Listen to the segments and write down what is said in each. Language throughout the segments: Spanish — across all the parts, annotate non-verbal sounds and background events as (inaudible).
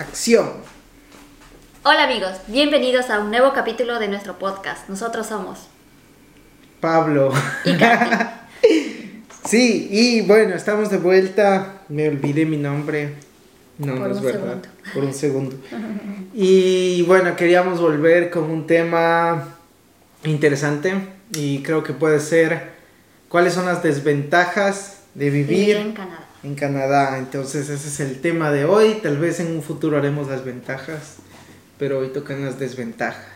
acción. Hola amigos, bienvenidos a un nuevo capítulo de nuestro podcast. Nosotros somos Pablo. y Katy. (laughs) Sí, y bueno, estamos de vuelta. Me olvidé mi nombre. No, Por no es verdad. segundo. Por un segundo. (laughs) Y bueno, queríamos volver con un tema interesante y creo que puede ser cuáles son las desventajas de Vivir vivir en Canadá. En Canadá. Entonces ese es el tema de hoy. Tal vez en un futuro haremos las ventajas, pero hoy tocan las desventajas.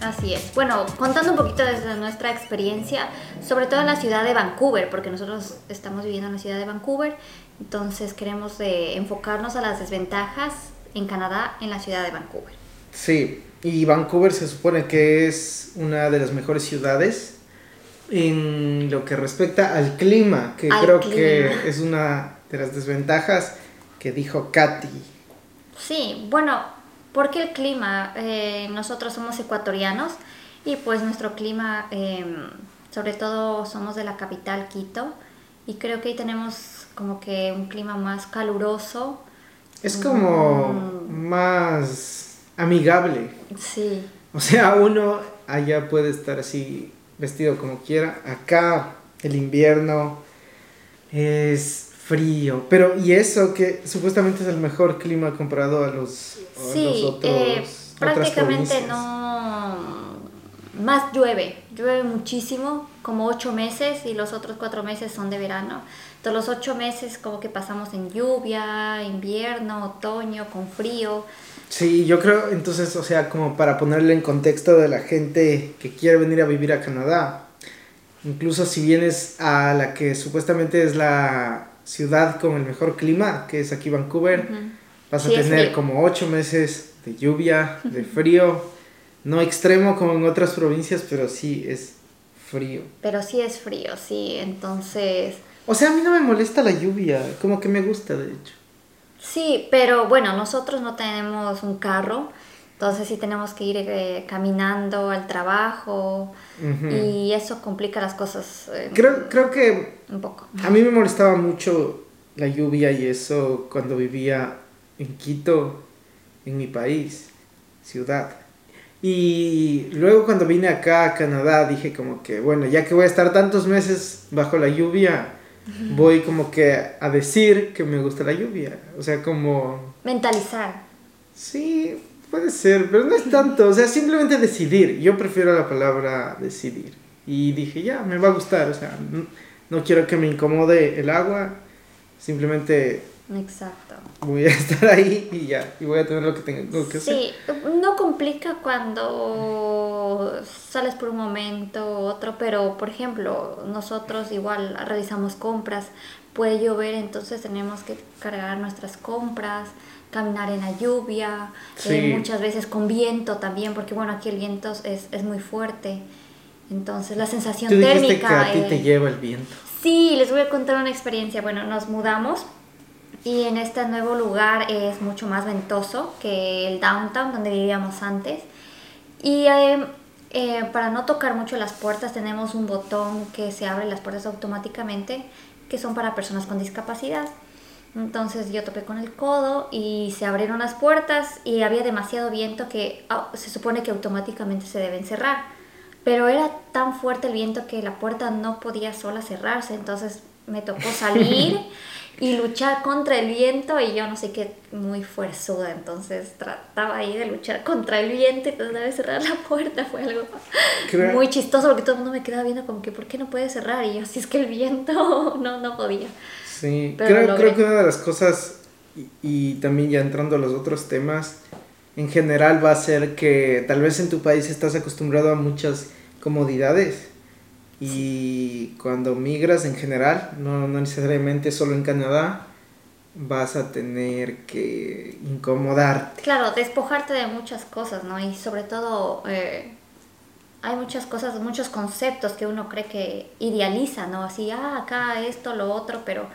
Así es. Bueno, contando un poquito desde nuestra experiencia, sobre todo en la ciudad de Vancouver, porque nosotros estamos viviendo en la ciudad de Vancouver, entonces queremos eh, enfocarnos a las desventajas en Canadá en la ciudad de Vancouver. Sí, y Vancouver se supone que es una de las mejores ciudades en lo que respecta al clima, que Al creo clima. que es una de las desventajas que dijo Katy. Sí, bueno, porque el clima, eh, nosotros somos ecuatorianos y pues nuestro clima, eh, sobre todo somos de la capital Quito y creo que ahí tenemos como que un clima más caluroso. Es como Mm. más amigable. Sí, O sea, uno allá puede estar así vestido como quiera. Acá el invierno es frío. Pero, y eso que supuestamente es el mejor clima comparado a los, a los sí, otros. eh, prácticamente no... Más llueve, llueve muchísimo, como ocho meses y los otros cuatro meses son de verano. Entonces los ocho meses como que pasamos en lluvia, invierno, otoño, con frío. Sí, yo creo, entonces, o sea, como para ponerle en contexto de la gente que quiere venir a vivir a Canadá, incluso si vienes a la que supuestamente es la ciudad con el mejor clima, que es aquí Vancouver, vas a tener como ocho meses de lluvia, de frío, no extremo como en otras provincias, pero sí es frío. Pero sí es frío, sí, entonces... O sea, a mí no me molesta la lluvia, como que me gusta, de hecho. Sí, pero bueno, nosotros no tenemos un carro, entonces sí tenemos que ir eh, caminando al trabajo y eso complica las cosas eh, Creo, creo que un poco. A mí me molestaba mucho la lluvia y eso cuando vivía en Quito, en mi país, ciudad. Y luego cuando vine acá a Canadá dije como que, bueno, ya que voy a estar tantos meses bajo la lluvia, voy como que a decir que me gusta la lluvia. O sea, como, Mentalizar. sí, puede ser, pero no es tanto. O sea, simplemente decidir. Yo prefiero la palabra decidir. Y dije, ya, me va a gustar. O sea, no, no quiero que me incomode el agua. Simplemente Exacto. voy a (laughs) estar ahí y ya. Y voy a tener lo que tengo que hacer. Sí, no complica cuando sales por un momento u otro, pero por ejemplo, nosotros igual realizamos compras, puede llover, entonces tenemos que cargar nuestras compras, caminar en la lluvia, eh, muchas veces con viento también, porque bueno, aquí el viento es, es muy fuerte, entonces la sensación Tú térmica... que a ti eh, te lleva el viento. Sí, les voy a contar una experiencia. Bueno, nos mudamos y en este nuevo lugar es mucho más ventoso que el downtown donde vivíamos antes. Y eh, eh, para no tocar mucho las puertas tenemos un botón que se abre las puertas automáticamente que son para personas con discapacidad. Entonces yo topé con el codo y se abrieron las puertas y había demasiado viento que ah, se supone que automáticamente se deben cerrar. Pero era tan fuerte el viento que la puerta no podía sola cerrarse, entonces me tocó salir (laughs) y luchar contra el viento y yo no sé qué, muy fuerzuda, entonces trataba ahí de luchar contra el viento y trataba de cerrar la puerta, fue algo Creo- muy chistoso porque todo el mundo me quedaba viendo como que ¿por qué no puede cerrar? Y yo, si es que el viento (laughs) no, no podía. Sí, creo, creo que una de las cosas, y, y también ya entrando a los otros temas, en general va a ser que tal vez en tu país estás acostumbrado a muchas comodidades y cuando migras en general, no, no necesariamente solo en Canadá, vas a tener que incomodarte. Claro, despojarte de muchas cosas, ¿no? Y sobre todo eh, hay muchas cosas, muchos conceptos que uno cree que idealiza, ¿no? Así, ah, acá esto, lo otro, pero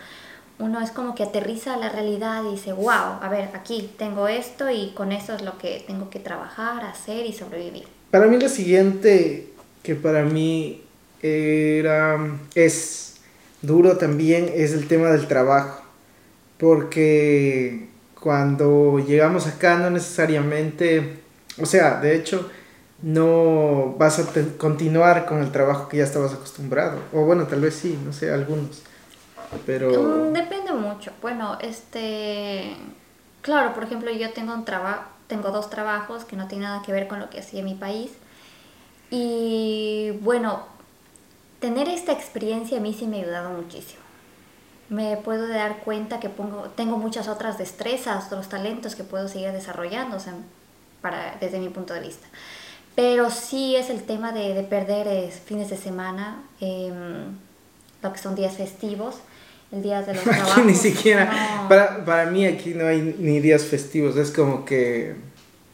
uno es como que aterriza a la realidad y dice, wow, a ver, aquí tengo esto y con eso es lo que tengo que trabajar, hacer y sobrevivir. Para mí lo siguiente que para mí era es duro también es el tema del trabajo. porque cuando llegamos acá no necesariamente, o sea, de hecho, no vas a continuar con el trabajo que ya estabas acostumbrado. O bueno, tal vez sí, no sé, algunos. Pero... Mm, depende mucho. Bueno, este... Claro, por ejemplo, yo tengo un trabajo, tengo dos trabajos que no tienen nada que ver con lo que hacía en mi país. Y bueno, tener esta experiencia a mí sí me ha ayudado muchísimo. Me puedo dar cuenta que pongo, tengo muchas otras destrezas, otros talentos que puedo seguir desarrollando, para, desde mi punto de vista. Pero sí es el tema de, de perder eh, fines de semana, em, lo que son días festivos, el día de los trabajos. (laughs) Aquí ni siquiera, para, para mí aquí no hay ni días festivos, es como que,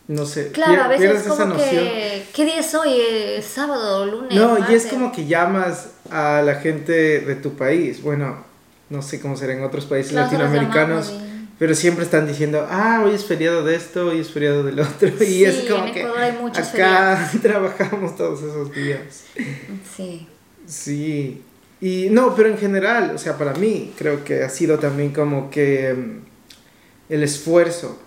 no sé, claro, a veces es como que, ¿qué día es hoy? Eh, ¿Sábado, lunes? No, y es como que llamas a la gente de tu país, bueno, no sé cómo será en otros países latinoamericanos pero siempre están diciendo, ah, hoy es feriado de esto, hoy es feriado del otro. (laughs) y es como que acá (laughs) trabajamos todos esos días. Sí. Sí. Y no, pero en general, o sea, para mí creo que ha sido también como que mm, el esfuerzo.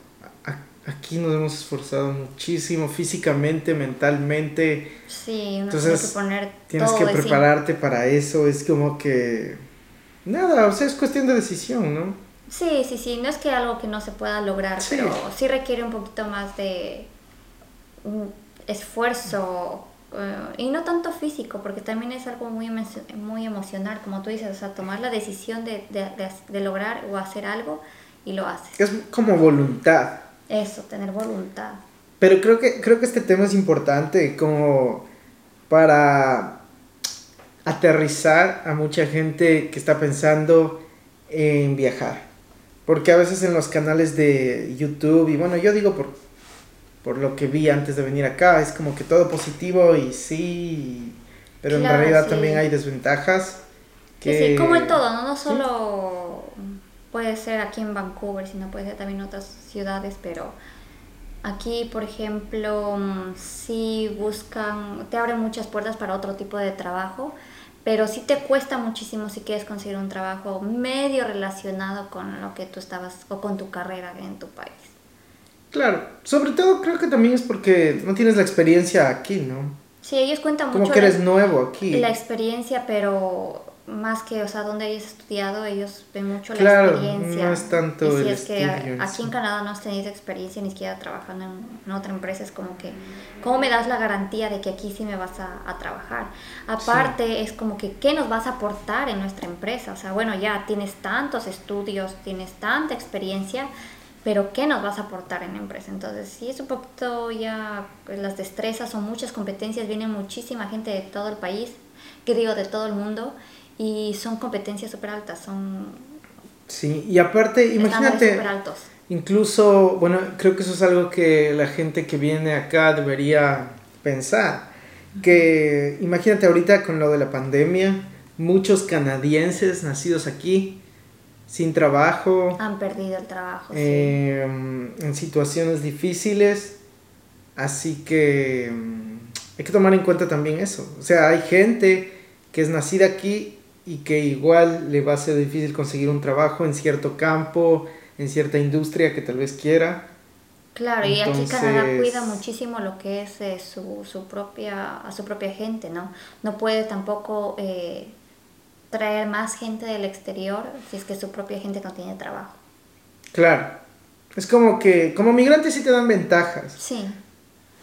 Aquí nos hemos esforzado muchísimo físicamente, mentalmente. Sí, Entonces, que poner tienes que prepararte para eso. Es como que nada, o sea, es cuestión de decisión, ¿no? Sí, sí, sí, no es que algo que no se pueda lograr, pero sí requiere un poquito más de esfuerzo eh, y no tanto físico, porque también es algo muy, muy emocional, como tú dices, o sea, tomar la decisión de, de, de, lograr o hacer algo y lo haces. Es como voluntad. Eso, tener voluntad. Pero creo que, creo que este tema es importante como para aterrizar a mucha gente que está pensando en viajar. Porque a veces en los canales de YouTube, y bueno, yo digo por, por lo que vi antes de venir acá, es como que todo positivo y sí, pero en realidad también hay desventajas. Que... Sí, como en todo, ¿no? No solo puede ser aquí en Vancouver, sino puede ser también en otras ciudades, pero aquí, por ejemplo, mm, sí buscan, te abren muchas puertas para otro tipo de trabajo pero sí te cuesta muchísimo si quieres conseguir un trabajo medio relacionado con lo que tú estabas o con tu carrera en tu país. Claro, sobre todo creo que también es porque no tienes la experiencia aquí, ¿no? Sí, ellos cuentan mucho. Como que eres nuevo aquí. La experiencia, pero más que, o sea, donde hayas estudiado, ellos ven mucho la experiencia. No es tanto y si es que aquí en Canadá no has tenido experiencia ni siquiera trabajando en, otra empresa, es como que, ¿cómo me das la garantía de que aquí sí me vas a, trabajar? Aparte, es como que, ¿qué nos vas a aportar en nuestra empresa? O sea, bueno, ya tienes tantos estudios, tienes tanta experiencia, pero ¿qué nos vas a aportar en la empresa? Entonces, sí es un poquito ya, pues, las destrezas son muchas competencias, viene muchísima gente de todo el país, que digo, de todo el mundo y son competencias súper altas, son... Sí, y aparte, imagínate... altos. Incluso, bueno, creo que eso es algo que la gente que viene acá debería pensar. Que imagínate ahorita con lo de la pandemia, muchos canadienses nacidos aquí, sin trabajo. Han perdido el trabajo. Em, en situaciones difíciles. Así que em, hay que tomar en cuenta también eso. O sea, hay gente que es nacida aquí y que igual le va a ser difícil conseguir un trabajo en cierto campo, en cierta industria que tal vez quiera. Claro, y aquí Canadá cuida muchísimo lo que es eh, su, su, propia, a su propia gente, ¿no? No puede tampoco eh, traer más gente del exterior si es que su propia gente no tiene trabajo. Claro, es como que como migrantes sí te dan ventajas. Sí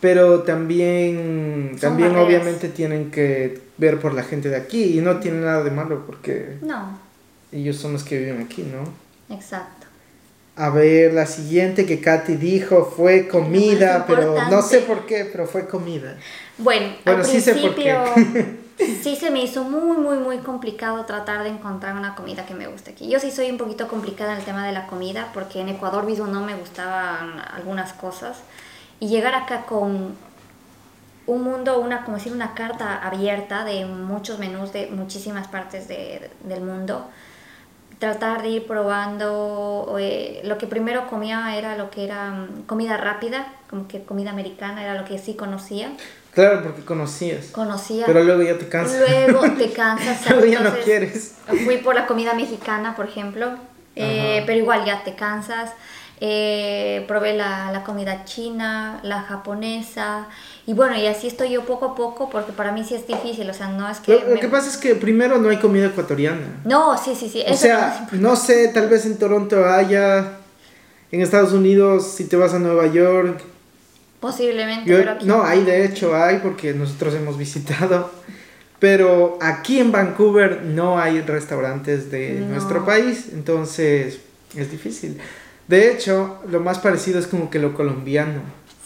pero también, también obviamente tienen que ver por la gente de aquí y no tiene nada de malo porque no. ellos son los que viven aquí, ¿no? Exacto. A ver, la siguiente que Katy dijo fue comida, pero no sé por qué, pero fue comida. Bueno, al sí principio (laughs) sí se me hizo muy, muy, muy complicado tratar de encontrar una comida que me guste aquí. Yo sí soy un poquito complicada en el tema de la comida porque en Ecuador mismo no me gustaban algunas cosas y llegar acá con un mundo, una, como decir, una carta abierta de muchos menús de muchísimas partes de, del mundo. Tratar de ir probando, eh, lo que primero comía era lo que era mm, comida rápida, como que comida americana era lo que sí conocía. Claro, porque conocías. Conocía. Pero luego ya te cansas. Luego te (laughs) cansas. luego ya no quieres. Fui por la comida mexicana, por ejemplo, Eh, pero igual ya te cansas. Eh, probé la, la, comida china, la japonesa, y bueno, y así estoy yo poco a poco, porque para mí sí es difícil, o sea, no es que... Lo, lo que pasa es que primero no hay comida ecuatoriana. No, sí, sí, sí. O sea, no sé, tal vez en Toronto haya, en Estados Unidos, si te vas a Nueva York. Posiblemente, Yo- pero aquí no, hay de hecho, hay, porque nosotros hemos visitado. Pero aquí en Vancouver no hay restaurantes de No. nuestro país, entonces es difícil. De hecho, lo más parecido es como que lo colombiano.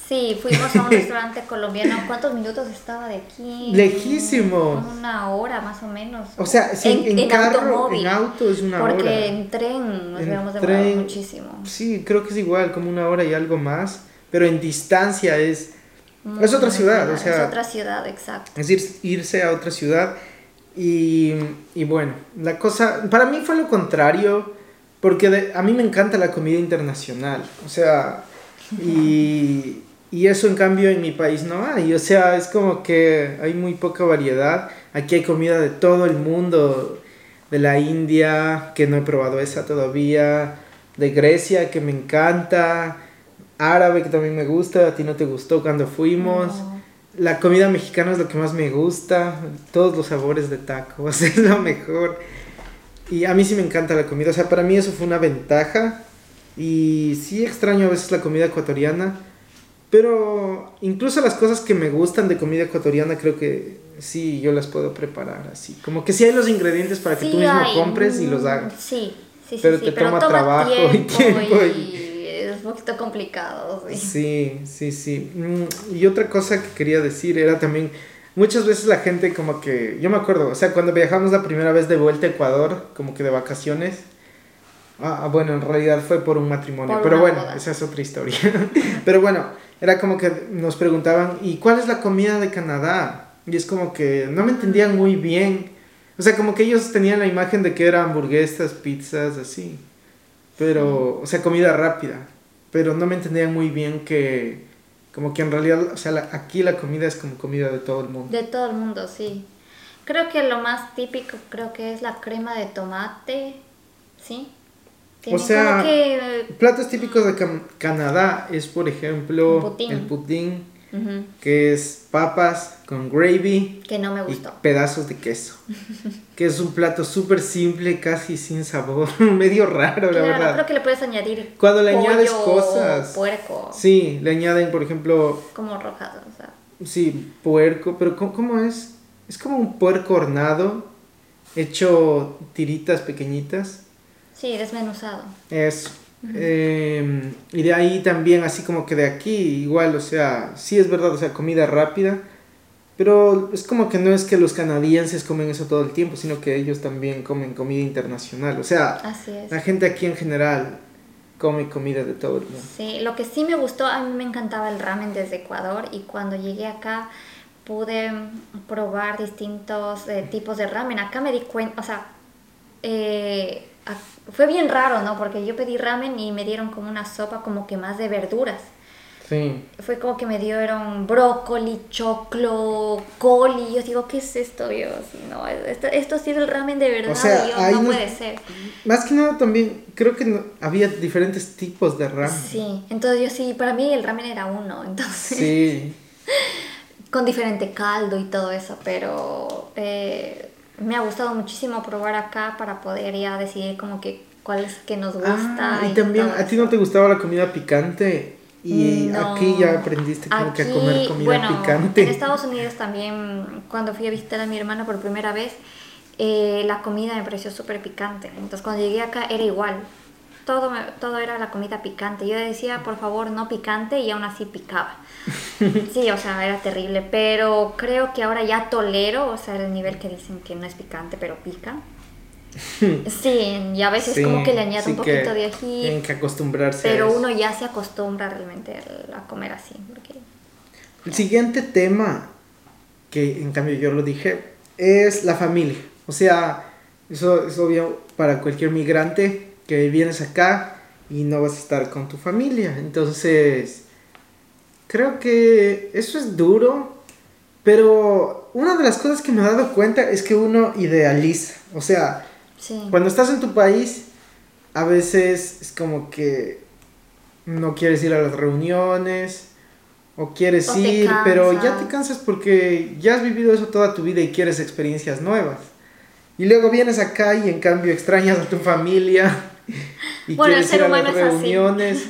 Sí, fuimos a un restaurante colombiano. ¿Cuántos minutos estaba de aquí? Lejísimos. Como Una hora más o menos. O sea, si en, carro, automóvil. en auto es una Porque hora. en tren nos En hubiéramos demorado muchísimo. Sí, creo que es igual, como una hora y algo más. Pero en distancia es, es otra ciudad, o sea, Es otra ciudad, exacto. es ir- irse a otra ciudad. Y, y bueno, la cosa, para mí fue lo contrario, porque de- a mí me encanta la comida internacional. O sea, y, y eso en cambio en mi país no hay. O sea, es como que hay muy poca variedad. Aquí hay comida de todo el mundo, de la India, que no he probado esa todavía, de Grecia, que me encanta, árabe, que también me gusta, a ti no te gustó cuando fuimos. No. La comida mexicana es lo que más me gusta, todos los sabores de tacos, (laughs) es lo mejor. Y a mí sí me encanta la comida, o sea, para mí eso fue una ventaja. Y sí extraño a veces la comida ecuatoriana, pero incluso las cosas que me gustan de comida ecuatoriana creo que sí yo las puedo preparar así. Como que sí hay los ingredientes para que Sí tú mismo hay, compres y mm, los hagas. Sí, sí, sí. Pero sí, te toma trabajo y tiempo y es un poquito complicado, sí. Sí, sí, sí. Mm, Y otra cosa que quería decir era también, muchas veces la gente como que, yo me acuerdo, o sea, cuando viajamos la primera vez de vuelta a Ecuador, como que de vacaciones, ah, bueno, en realidad fue por un matrimonio, Por pero bueno, boda. esa es otra historia. (laughs) pero bueno, era como que nos preguntaban, ¿y cuál es la comida de Canadá? Y es como que no me entendían muy bien. O sea, como que ellos tenían la imagen de que eran hamburguesas, pizzas, así. Pero, o sea, comida rápida. Pero no me entendían muy bien que, como que en realidad, o sea, la- aquí la comida es como comida de todo el mundo. De todo el mundo, sí. Creo que lo más típico creo que es la crema de tomate, ¿sí? Tienen sea, que... Platos típicos de Cam- Canadá es, por ejemplo, El poutine. Que es papas con gravy que no me y gustó. pedazos de queso. (laughs) que es un plato súper simple, casi sin sabor, (laughs) medio raro, la Claro, verdad. creo que le puedes añadir Cuando le pollo añades cosas. puerco, Sí, le añaden, por ejemplo, como rojas, o sea. Sí, puerco, pero ¿cómo, cómo es? Es como un puerco hornado, hecho tiritas pequeñitas. Sí, desmenuzado. Eso. Eh, y de ahí también, así como que de aquí, igual, o sea, sí es verdad, o sea, comida rápida, pero es como que no es que los canadienses comen eso todo el tiempo, sino que ellos también comen comida internacional. O sea, Así es. la gente aquí en general come comida de todo el mundo. Sí, lo que sí me gustó, a mí me encantaba el ramen desde Ecuador y cuando llegué acá pude probar distintos eh, tipos de ramen. Acá me di cuenta, o sea, eh, fue bien raro, ¿no? Porque yo pedí ramen y me dieron como una sopa como que más de verduras. Sí. Fue como que me dieron brócoli, choclo, col y yo digo, ¿qué es esto, Dios? No, esto, esto ha sido el ramen de verdad, O sea, ahí no no- puede ser. Más que nada también, creo que no- había diferentes tipos de ramen. Sí, entonces yo sí, para mí el ramen era uno, (laughs) entonces... Sí. con diferente caldo y todo eso, pero eh, me ha gustado muchísimo probar acá para poder ya decidir como que cuál es que nos gusta. Ah, y también, todo ¿a ti no te gustaba la comida picante? Y No. aquí ya aprendiste como que a comer comida bueno, picante. En Estados Unidos también, cuando fui a visitar a mi hermana por primera vez, eh, la comida me pareció súper picante. Entonces cuando llegué acá era igual. Todo, todo era la comida picante. Yo decía, por favor, no picante y aún así picaba. (laughs) Sí, o sea, era terrible. Pero creo que ahora ya tolero, o sea, el nivel que dicen que no es picante, pero pica. (laughs) Sí, y a veces Sí, como que le añado sí un poquito de ají. Tienen que acostumbrarse a Pero eso. uno ya se acostumbra realmente a comer así. Porque El siguiente tema, que en cambio yo lo dije, es la familia. O sea, eso es obvio para cualquier migrante que vienes acá y no vas a estar con tu familia. Entonces, creo que eso es duro, pero una de las cosas que me he dado cuenta es que uno idealiza. O sea, sí. cuando estás en tu país, a veces es como que no quieres ir a las reuniones o quieres O ir, pero ya te cansas porque ya has vivido eso toda tu vida y quieres experiencias nuevas. Y luego vienes acá y en cambio extrañas a tu familia (laughs) y Bueno, quieres ir a las reuniones.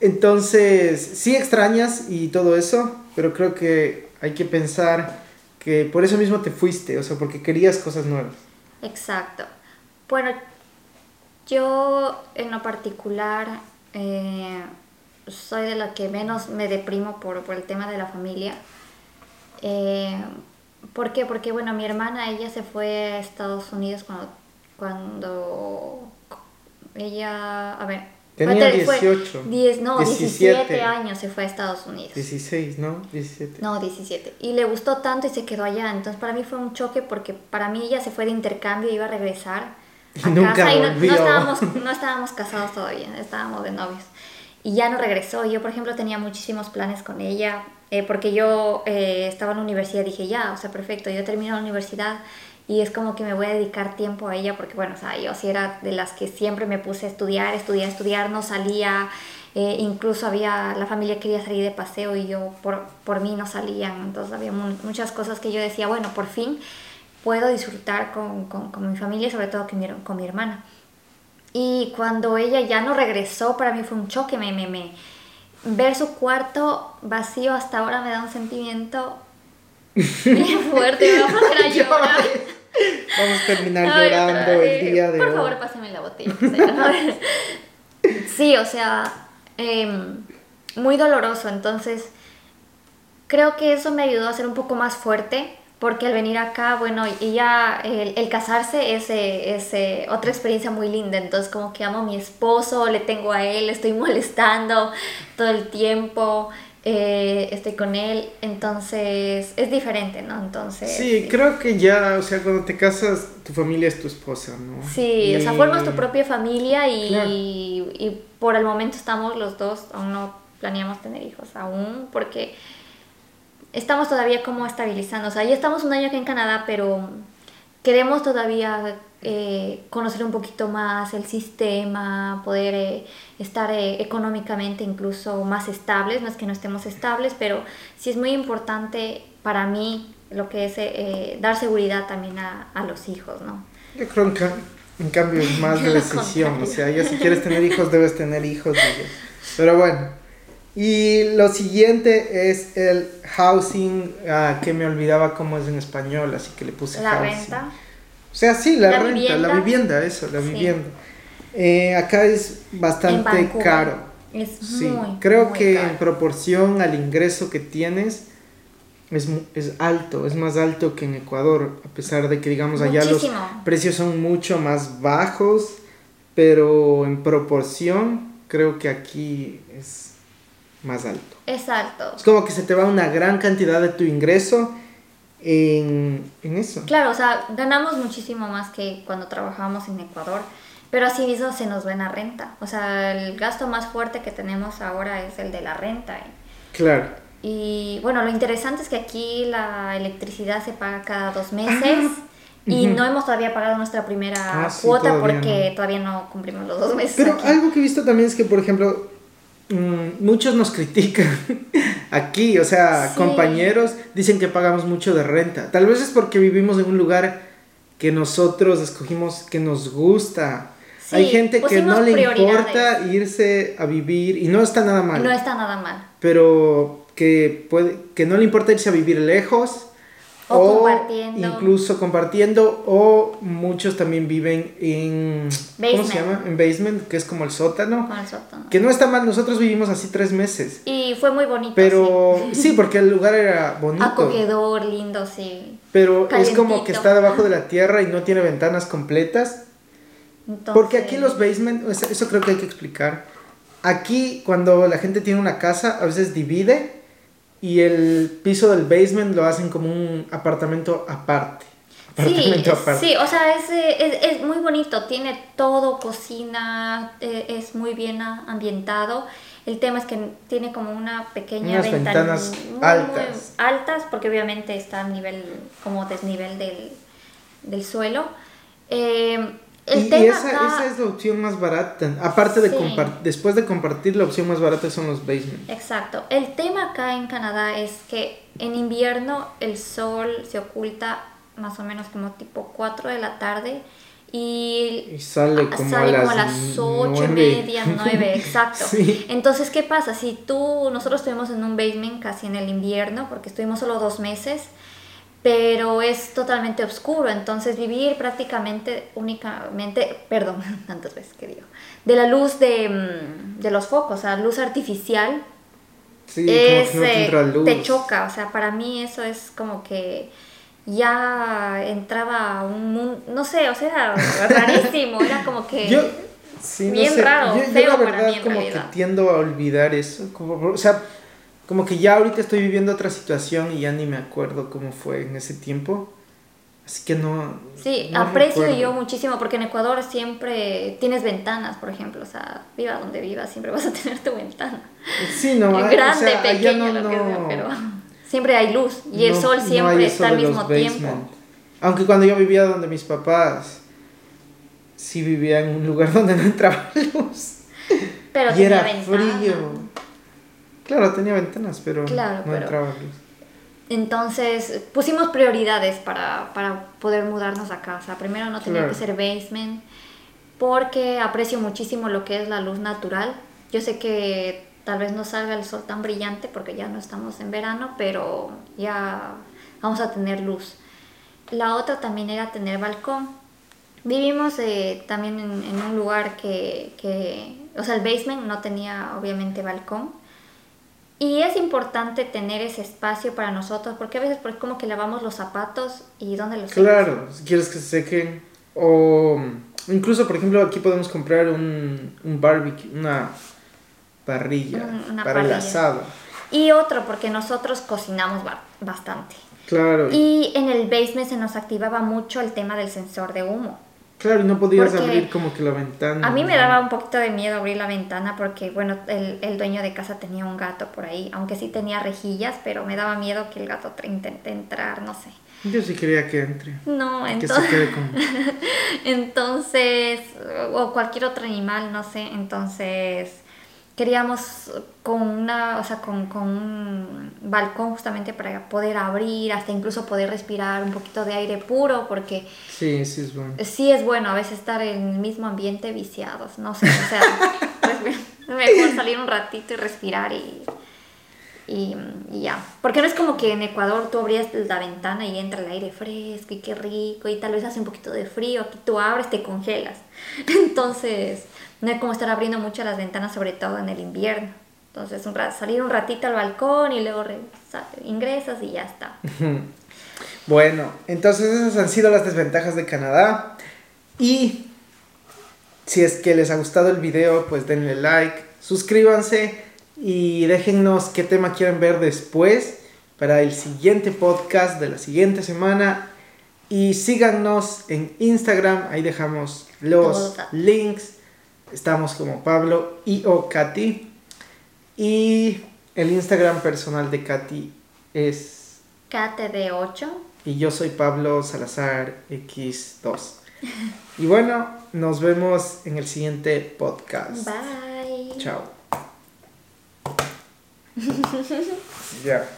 Entonces, sí extrañas y todo eso, pero creo que hay que pensar que por eso mismo te fuiste, o sea, porque querías cosas nuevas. Exacto. Bueno, yo en lo particular eh, soy de la que menos me deprimo por, por el tema de la familia. Eh, ¿Por qué? Porque, bueno, mi hermana, ella se fue a Estados Unidos cuando, cuando ella, a ver, Tenía fue- fue 18, 10, no, 17. 17 años se fue a Estados Unidos. 16, ¿no? 17. No, 17. Y le gustó tanto y se quedó allá. Entonces para mí fue un choque porque para mí ella se fue de intercambio y iba a regresar a nunca casa y no, no estábamos, no estábamos casados todavía, estábamos de novios. Y ya no regresó. Yo, por ejemplo, tenía muchísimos planes con ella eh, porque yo eh, estaba en la universidad. Dije, ya, o sea, perfecto, yo termino la universidad y es como que me voy a dedicar tiempo a ella porque, bueno, o sea, yo sí era de las que siempre me puse a estudiar, estudiar, estudiar, no salía. eh, incluso había, la familia quería salir de paseo y yo por, por mí no salían. Entonces había mu- muchas cosas que yo decía, bueno, por fin puedo disfrutar con, con, con mi familia y sobre todo con mi, her- con mi hermana. Y cuando ella ya no regresó, para mí fue un choque. Me, me, me- ver su cuarto vacío hasta ahora me da un sentimiento (laughs) bien fuerte. Me va a a llorar. Vamos a terminar llorando el día de Por hoy. favor, pásame la botella. sí, o sea, em, muy doloroso. Entonces, creo que eso me ayudó a ser un poco más fuerte. Porque al venir acá, bueno, y ya el, el casarse es, eh, es eh, otra experiencia muy linda. Entonces, como que amo a mi esposo, le tengo a él, le estoy (laughs) molestando todo el tiempo, eh, estoy con él. Entonces, es diferente, ¿no? Entonces. Sí, creo que ya, o sea, cuando te casas, tu familia es tu esposa, ¿no? Sí, o sea, Y- formas tu propia familia y, Claro. y por el momento estamos los dos, aún no planeamos tener hijos, aún, porque estamos todavía como estabilizando. O sea, ya estamos un año aquí en Canadá, pero queremos todavía eh, conocer un poquito más el sistema, poder eh, estar eh, económicamente incluso más estables. No es que no estemos estables, pero sí es muy importante para mí lo que es eh, eh, dar seguridad también a, a los hijos, ¿no? Yo creo que en cambio es más de decisión, o sea, ya si quieres tener hijos debes tener hijos. Pero bueno, y lo siguiente es el housing, ah, que me olvidaba cómo es en español, así que le puse La housing. renta. O sea, sí, la, La renta, la vivienda. eso, la Sí. vivienda. Eh, acá es bastante caro. Es Sí, muy, creo muy que caro. en proporción al ingreso que tienes es, es alto, es más alto que en Ecuador, a pesar de que digamos allá los precios son mucho más bajos, pero en proporción creo que aquí es más alto. Es alto. Es como que se te va una gran cantidad de tu ingreso en, en eso. Claro, o sea, ganamos muchísimo más que cuando trabajábamos en Ecuador, pero así mismo se nos ve en la renta. O sea, el gasto más fuerte que tenemos ahora es el de la renta. Claro. Y bueno, lo interesante es que aquí la electricidad se paga cada dos meses. Y Ah, Ujú. no hemos todavía pagado nuestra primera Ah, sí, cuota todavía porque no. todavía no cumplimos los dos meses. Pero aquí. algo que he visto también es que, por ejemplo, mm, muchos nos critican (laughs) aquí, o sea, Sí. compañeros dicen que pagamos mucho de renta. Tal vez es porque vivimos en un lugar que nosotros escogimos que nos gusta. Sí, Hay gente que no le importa irse a vivir y no está nada mal, No está nada mal. pero que puede que no le importa irse a vivir lejos O compartiendo. incluso compartiendo o muchos también viven en ¿cómo se Basement. llama? En basement, que es como el sótano. Con el sótano. Que no está mal, nosotros vivimos así tres meses. Y fue muy bonito. Pero sí. sí, porque el lugar era bonito. Acogedor, lindo, sí. Pero es como que está debajo de la tierra y no tiene ventanas completas. Entonces, Porque aquí los basement, eso creo que hay que explicar. Aquí cuando la gente tiene una casa, a veces divide y el piso del basement lo hacen como un apartamento aparte. Sí, aparte. sí, o sea, es, eh, es, es muy bonito, tiene todo, cocina, eh, es muy bien ambientado. El tema es que tiene como una pequeña Unas ventana ventanas muy, muy altas. altas, porque obviamente está a nivel, como desnivel del, del suelo. Eh, El y tema esa, acá- esa es la opción más barata. Aparte de compartir, después de compartir, la opción más barata son los basements. Exacto. El tema acá en Canadá es que en invierno el sol se oculta más o menos como tipo 4 de la tarde y Y sale como sale a como a las las 8 y media, 9, (laughs) exacto. Sí. Entonces, ¿qué pasa? Si tú, nosotros estuvimos en un basement casi en el invierno, porque estuvimos solo dos meses, pero es totalmente oscuro, entonces vivir prácticamente únicamente, perdón, (laughs) tantas veces que digo, de la luz de, mm, de los focos, o sea, luz artificial, Sí, es, como que no eh, tendrá luz. te choca, o sea, para mí eso es como que ya entraba a un mundo, no sé, o sea, (laughs) rarísimo, era como que... Yo, sí, no Bien sé, raro, yo, yo feo la para verdad mí en como realidad. que tiendo a olvidar eso, como, o sea, como que ya ahorita estoy viviendo otra situación y ya ni me acuerdo cómo fue en ese tiempo, así que no. Sí, no aprecio recuerdo. yo muchísimo porque en Ecuador siempre tienes ventanas, por ejemplo, o sea, viva donde vivas, siempre vas a tener tu ventana. Sí, no, (laughs) Grande, o sea, pequeña, no, lo que sea, pero siempre hay luz y el no- sol no hay siempre está al mismo tiempo. basement. Aunque cuando yo vivía donde mis papás, sí vivía en un lugar (laughs) donde no entraba luz. Pero y tenía era ventana. frío. Claro, tenía ventanas, pero Claro, no pero- entraba luz. Entonces pusimos prioridades para, para poder mudarnos a casa. Primero no tenía Claro. que ser basement porque aprecio muchísimo lo que es la luz natural. Yo sé que tal vez no salga el sol tan brillante porque ya no estamos en verano, pero ya vamos a tener luz. La otra también era tener balcón. Vivimos eh, también en, en un lugar que, que, o sea, el basement no tenía obviamente balcón. Y es importante tener ese espacio para nosotros, porque a veces pues, como que lavamos los zapatos y ¿dónde los? Claro, si quieres que se sequen. O incluso, por ejemplo, aquí podemos comprar un, un barbecue, una parrilla una para el parrilla. asado. Y otro, porque nosotros cocinamos ba- bastante. Claro, Y en el basement se nos activaba mucho el tema del sensor de humo. Claro, y no podías porque abrir como que la ventana. A mí me ¿no? daba un poquito de miedo abrir la ventana porque, bueno, el, el dueño de casa tenía un gato por ahí, aunque sí tenía rejillas, pero me daba miedo que el gato intente entrar, no sé. Yo sí quería que entre. No, Que se entonces... quede con... (laughs) Entonces, o cualquier otro animal, no sé, entonces queríamos con una, o sea, con, con un balcón justamente para poder abrir, hasta incluso poder respirar un poquito de aire puro, porque Sí, sí es bueno. sí es bueno a veces estar en el mismo ambiente viciados, no sé, o sea, (laughs) pues, mejor salir un ratito y respirar y, y, y ya. Porque no es como que en Ecuador tú abrías la ventana y entra el aire fresco y qué rico y tal vez hace un poquito de frío, aquí tú abres, te congelas. (laughs) Entonces, no es como estar abriendo mucho las ventanas, sobre todo en el invierno. Entonces, un salir un ratito al balcón y luego re- sa- ingresas y ya está. (laughs) Bueno, entonces esas han sido las desventajas de Canadá. Y si es que les ha gustado el video, pues denle like, suscríbanse y déjennos qué tema quieren ver después para el siguiente podcast de la siguiente semana. Y síganos en Instagram, ahí dejamos los links. Estamos como Pablo y o Katy. Y el Instagram personal de Katy es KTD8. y yo soy Pablo Salazar X2. Y bueno, nos vemos en el siguiente podcast. Bye. Chao. (laughs) Ya.